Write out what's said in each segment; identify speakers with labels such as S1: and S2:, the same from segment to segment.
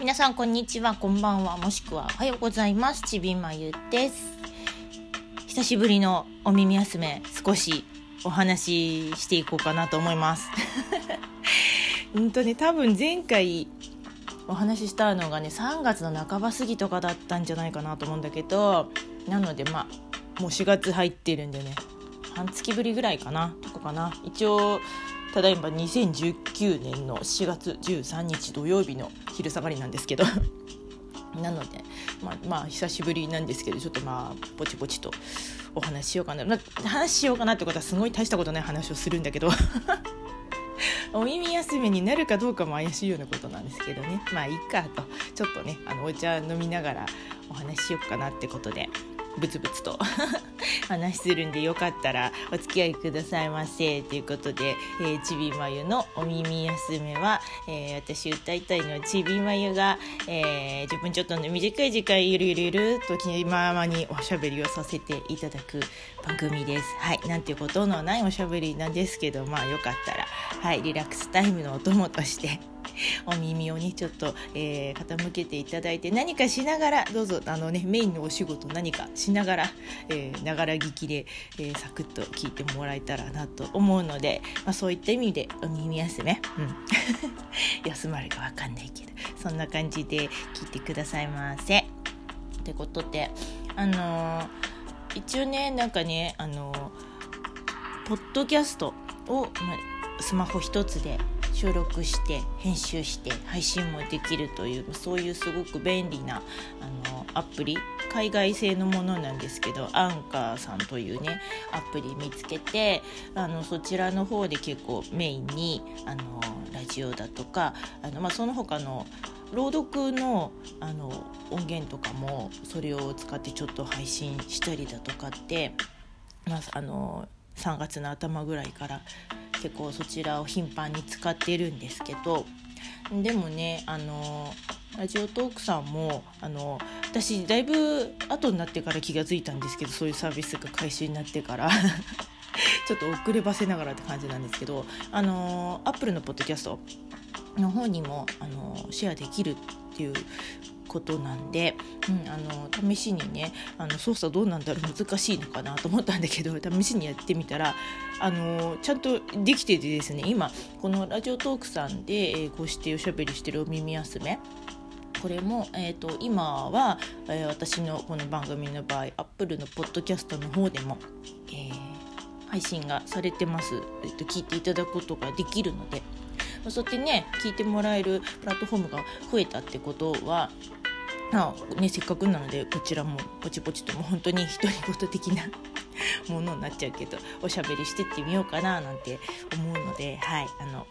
S1: 皆さんこんにちはこんばんはもしくはおはようございますちびまゆです。久しぶりのお耳休め少しお話ししていこうかなと思います。うんとね多分前回お話ししたのがね3月の半ば過ぎとかだったんじゃないかなと思うんだけどなのでまあもう4月入ってるんでね半月ぶりぐらいかなとかかな。一応ただいま2019年の4月13日土曜日の昼下がりなんですけど。なのでまあまあ久しぶりなんですけどちょっとまあぼちぼちとお話ししようかな、ま、話しようかなってことはすごい大したことない話をするんだけど。お耳休みになるかどうかも怪しいようなことなんですけどね。まあいいかと。ちょっとねあのお茶飲みながらお話ししようかなってことで。ブツブツと 話するんでよかったらお付き合いくださいませということで、えー、ちびまゆのお耳休めは、えー、私歌いたいのちびまゆが、えー、10分ちょっとの短い時間ゆるゆるゆると気ままにおしゃべりをさせていただく番組です。はい、なんてことのないおしゃべりなんですけどまあよかったら、はい、リラックスタイムのお供としてお耳をねちょっと、えー、傾けていただいて何かしながらどうぞあのねメインのお仕事何かしながらながら聞きで、えー、サクッと聞いてもらえたらなと思うので、まあ、そういった意味でお耳休め、うん、休まるか分かんないけどそんな感じで聞いてくださいませ。ってことであのー、一応ねなんかねあのー、ポッドキャストを、ま、スマホ一つで収録して編集して配信もできるというそういうすごく便利なあのアプリ海外製のものなんですけどアンカーさんというねアプリ見つけてあのそちらの方で結構メインにあのラジオだとかあの、まあ、その他の朗読のあの音源とかもそれを使ってちょっと配信したりだとかって、まあ、あの3月の頭ぐらいから結構そちらを頻繁に使ってるんですけどでもねあのラジオトークさんもあの私だいぶ後になってから気が付いたんですけどそういうサービスが開始になってから。ちょっと遅ればせながらって感じなんですけどあのアップルのポッドキャストの方にもあのシェアできるっていうことなんで、うん、あの試しにねあの操作どうなんだろう難しいのかなと思ったんだけど試しにやってみたらあのちゃんとできててですね今このラジオトークさんで、えー、こうしておしゃべりしてるお耳休めこれも、えーと、今は、えー、私のこの番組の場合アップルのポッドキャストの方でも、えー、配信がされてます、えーと聞いていただくことができるのでそうやってね聞いてもらえるプラットフォームが増えたってことはあね、せっかくなのでこちらもポチポチとも本当に独り言的な ものになっちゃうけどおしゃべりしてってみようかななんて思うのではいあの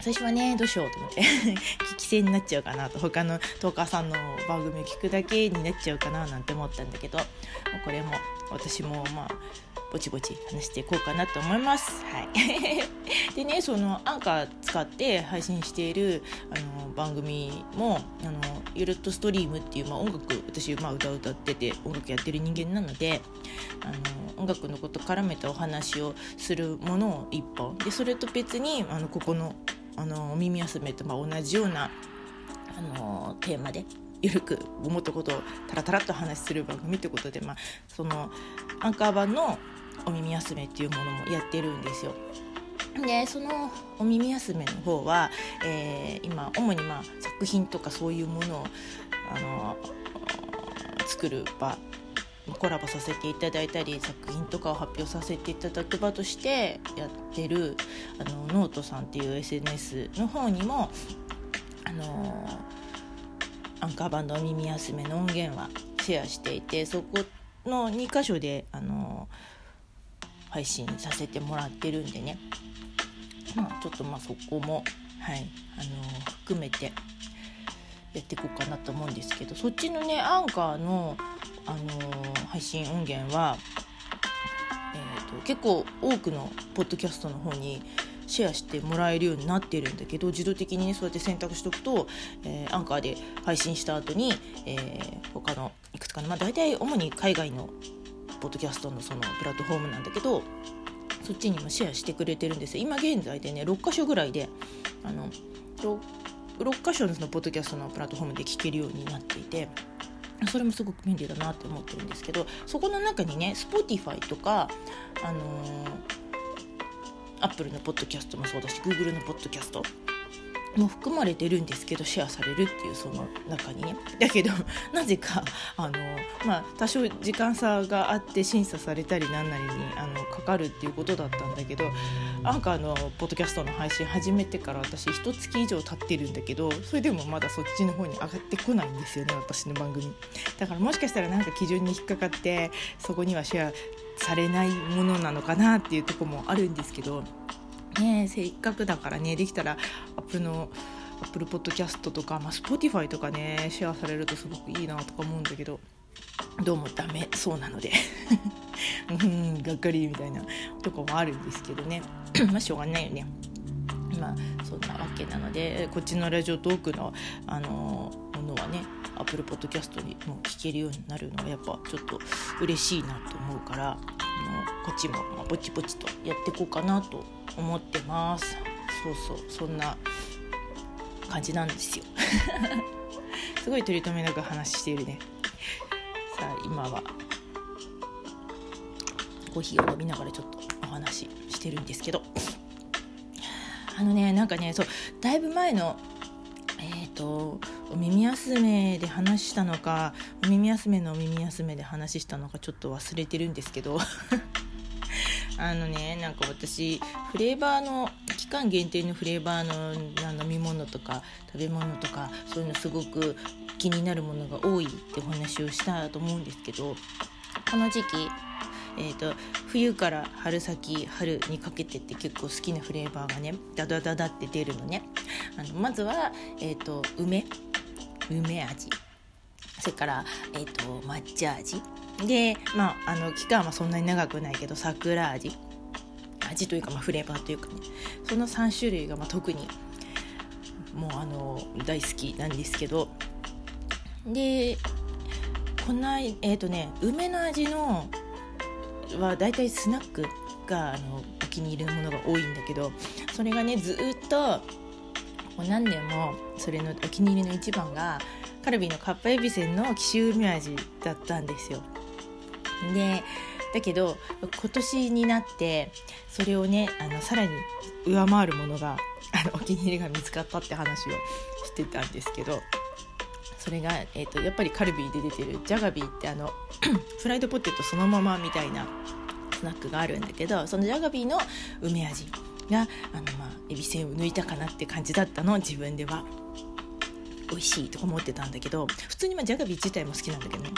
S1: 最初はねどうしようと思って 聞き戦になっちゃうかなと他のトーカーさんの番組を聞くだけになっちゃうかななんて思ったんだけどこれも私もまあぼちぼち話していこうかなと思います。はい、でねそのアンカー使って配信しているあの番組もあのユルットストリームっていう、まあ、音楽私、まあ、歌歌ってて音楽やってる人間なのであの音楽のこと絡めたお話をするものを一本でそれと別にあのここのあの耳休めとまあ同じようなあのテーマでゆるく思ったことをタラタラっと話する番組ってことで、まあ、そのアンカー版のお耳休めっていうものもやってるんですよ。でそのお耳休めの方は、えー、今主にまあ作品とかそういうものをあの作る場コラボさせていただいたり作品とかを発表させていただく場としてやってるあのノートさんっていう SNS の方にもあのアンカーバンドお耳休めの音源はシェアしていてそこの2箇所であの配信させてもらってるんでね。まあちょっとまあそこもはいあの含めてやっていこうかなと思うんですけどそっちのねアンカーの、あの配信音源は、えーと、結構多くのポッドキャストの方にシェアしてもらえるようになってるんだけど自動的にねそうやって選択しておくと、えー、アンカーで配信した後に、えー、他のいくつかのまあ大体主に海外のポッドキャストのそのプラットフォームなんだけどそっちにもシェアしてくれてるんですよ。今現在でね6箇所ぐらいであの6 6箇所のそのポッドキャストのプラットフォームで聞けるようになっていてそれもすごく便利だなって思ってるんですけどそこの中にね Spotify とかあのー、Apple のポッドキャストもそうだし Google のポッドキャストも含まれてるんですけどシェアされるっていうその中にね。だけど なぜかあの、まあ、多少時間差があって審査されたりなんなりにあのかかるっていうことだったんだけどアンカーのポッドキャストの配信始めてから私一月以上経ってるんだけどそれでもまだそっちの方に上がってこないんですよね私の番組。だからもしかしたらなんか基準に引っかかってそこにはシェアされないものなのかなっていうとこもあるんですけどねせっかくだからねできたらアップのアップルポッドキャストとか、まあ、Spotify とかねシェアされるとすごくいいなとか思うんだけどどうもダメそうなので。うんがっかりみたいなとこもあるんですけどね。まあしょうがないよね。まあそんなわけなのでこっちのラジオトークのあのものはねアップルポッドキャストにも聞けるようになるのがやっぱちょっと嬉しいなと思うからのこっちもぼちぼちとやっていこうかなと思ってます。そうそうそんな感じなんですよ。すごい取り留めなく話しているね。さあ今はコーヒーを飲みながらちょっとお話ししてるんですけど。あのねなんかねそうだいぶ前のえっ、ー、とお耳休めで話したのかお耳休めのお耳休めで話したのかちょっと忘れてるんですけど。あのねなんか私フレーバーの期間限定のフレーバーの飲み物とか食べ物とかそういうのすごく気になるものが多いってお話をしたと思うんですけど。この時期？えーと、冬から春先春にかけてって結構好きなフレーバーがねダダダダって出るのね。あのまずは、えーと、梅梅味。それから、えーと抹茶味。でまああの期間はそんなに長くないけど桜味。味というか、まあ、フレーバーというかね。その3種類がまあ特にもうあの大好きなんですけど。でこんなえっ、ー、とね梅の味のはだいたいスナックがあのお気に入りのものが多いんだけどそれがねずっとう何年もそれのお気に入りの一番がカルビーのカッパエビセンの紀州梅味だったんですよ。でだけど今年になってそれをねあのさらに上回るものが あのお気に入りが見つかったって話をしてたんですけどそれが、えーと、やっぱりカルビーで出てるジャガビーってあの フライドポテトそのままみたいなスナックがあるんだけどそのジャガビーの梅味があの、まあ、エビせんを抜いたかなって感じだったの自分では。美味しいとか思ってたんだけど普通にまあジャガビー自体も好きなんだけどね。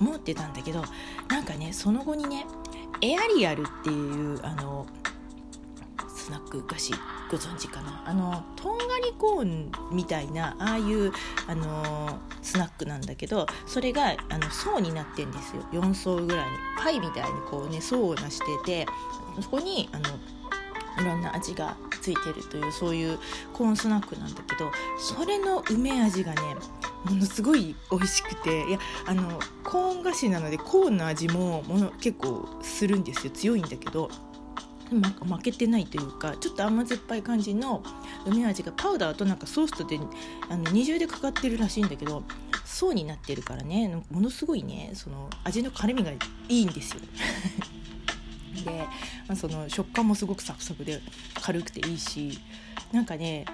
S1: 思ってたんだけどなんかねその後にねエアリアルっていうあのスナック菓子ご存知かな。あのとんがりコーンみたいなああいうあのスナックなんだけどそれがあの層になってんですよ。4層ぐらいに。パイみたいにこうね層をなしててそこにあのいろんな味がついてるというそういうコーンスナックなんだけどそれの梅味がねものすごい美味しくていやあのコーン菓子なのでコーンの味ももの結構するんですよ。強いんだけど負けてないというかちょっと甘酸っぱい感じの梅味がパウダーとなんかソースとであの二重でかかってるらしいんだけど層になってるからねものすごいねその味の絡みがいいんですよ。で、まあ、その食感もすごくサクサクで軽くていいしなんかね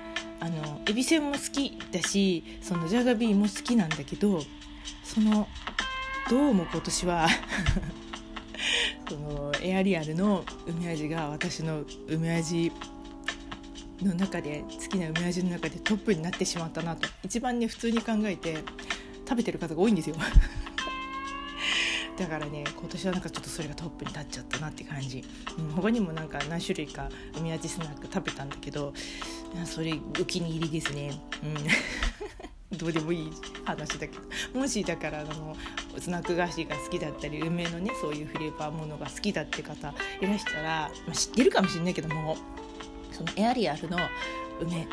S1: あのエビせんも好きだしそのジャガビーも好きなんだけどそのどうも今年は そのエアリアルの梅味が私の梅味の中で好きな梅味の中でトップになってしまったなと一番ね普通に考えて食べてる方が多いんですよ。だからね今年はなんかちょっとそれがトップに立っちゃったなって感じ、うん、他にもなんか何種類か梅味スナック食べたんだけどそれお気に入りですね。うん。どうでもいい話だけど。もしだからあのスナック菓子が好きだったり梅のねそういうフレーバーものが好きだって方いらしたら、まあ、知ってるかもしれないけどもそのエアリアルの梅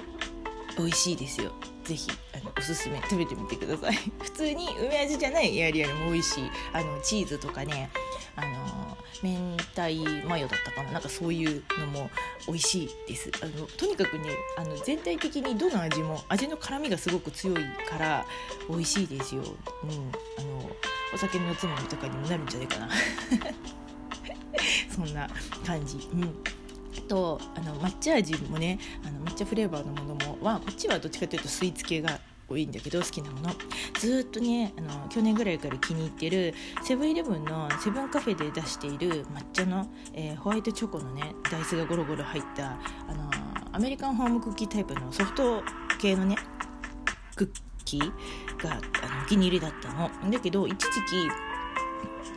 S1: 美味しいですよ。ぜひあのおすすめ食べてみてください。普通に梅味じゃないエアリアルも美味しいあのチーズとかねあの明太マヨだったかな。なんかそういうのも美味しいです。あのとにかくねあの全体的にどの味も味の辛みがすごく強いから美味しいですよ、うん、あのお酒のおつまみとかにもなるんじゃないかな。そんな感じ、うん。とあの抹茶味もねあの抹茶フレーバーのものもはこっちはどっちかというとスイーツ系が多いんだけど好きなもの。ずっとねあの去年ぐらいから気に入ってるセブンイレブンのセブンカフェで出している抹茶の、えー、ホワイトチョコのねダイスがゴロゴロ入ったあのアメリカンホームクッキータイプのソフト系のねクッキーがあのお気に入りだったの。だけど一時期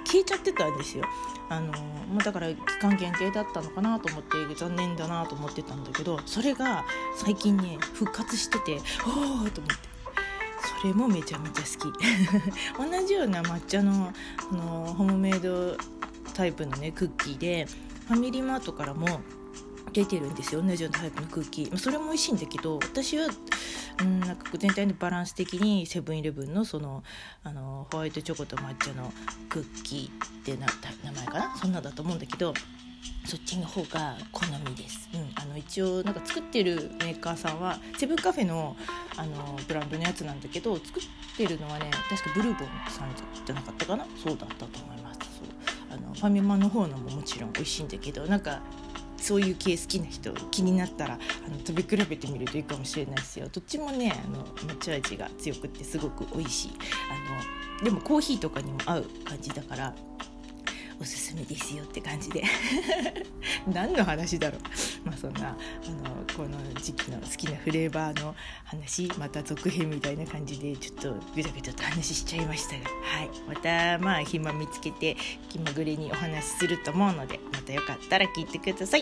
S1: 消えちゃってたんですよ。あのまあ、だから期間限定だったのかなと思って残念だなと思ってたんだけどそれが最近ね復活してておおと思って。それもめちゃめちゃ好き。同じような抹茶のあのホームメイドタイプのねクッキーでファミリーマートからも出てるんですよ。同じようなタイプのクッキー。それも美味しいんだけど私はうんなんか全体のバランス的にセブンイレブンのそのあのホワイトチョコと抹茶のクッキーってな名前かな？そんなだと思うんだけどそっちの方が好みです、うん、あの一応なんか作ってるメーカーさんはセブンカフェのあのブランドのやつなんだけど作ってるのはね確かブルボンさんじゃなかったかな？そうだったと思います。そう。あのファミマの方のももちろん美味しいんだけどなんかそういう系好きな人気になったらあの食べ比べてみるといいかもしれないですよ。どっちもねあの抹茶味が強くってすごく美味しい。あのでもコーヒーとかにも合う感じだからおすすめですよって感じで何の話だろうまあそんなあのこの時期の好きなフレーバーの話また続編みたいな感じでちょっとぐちゃぐちゃと話しちゃいましたがはい。またまあ暇見つけて気まぐれにお話しすると思うのでまたよかったら聞いてください。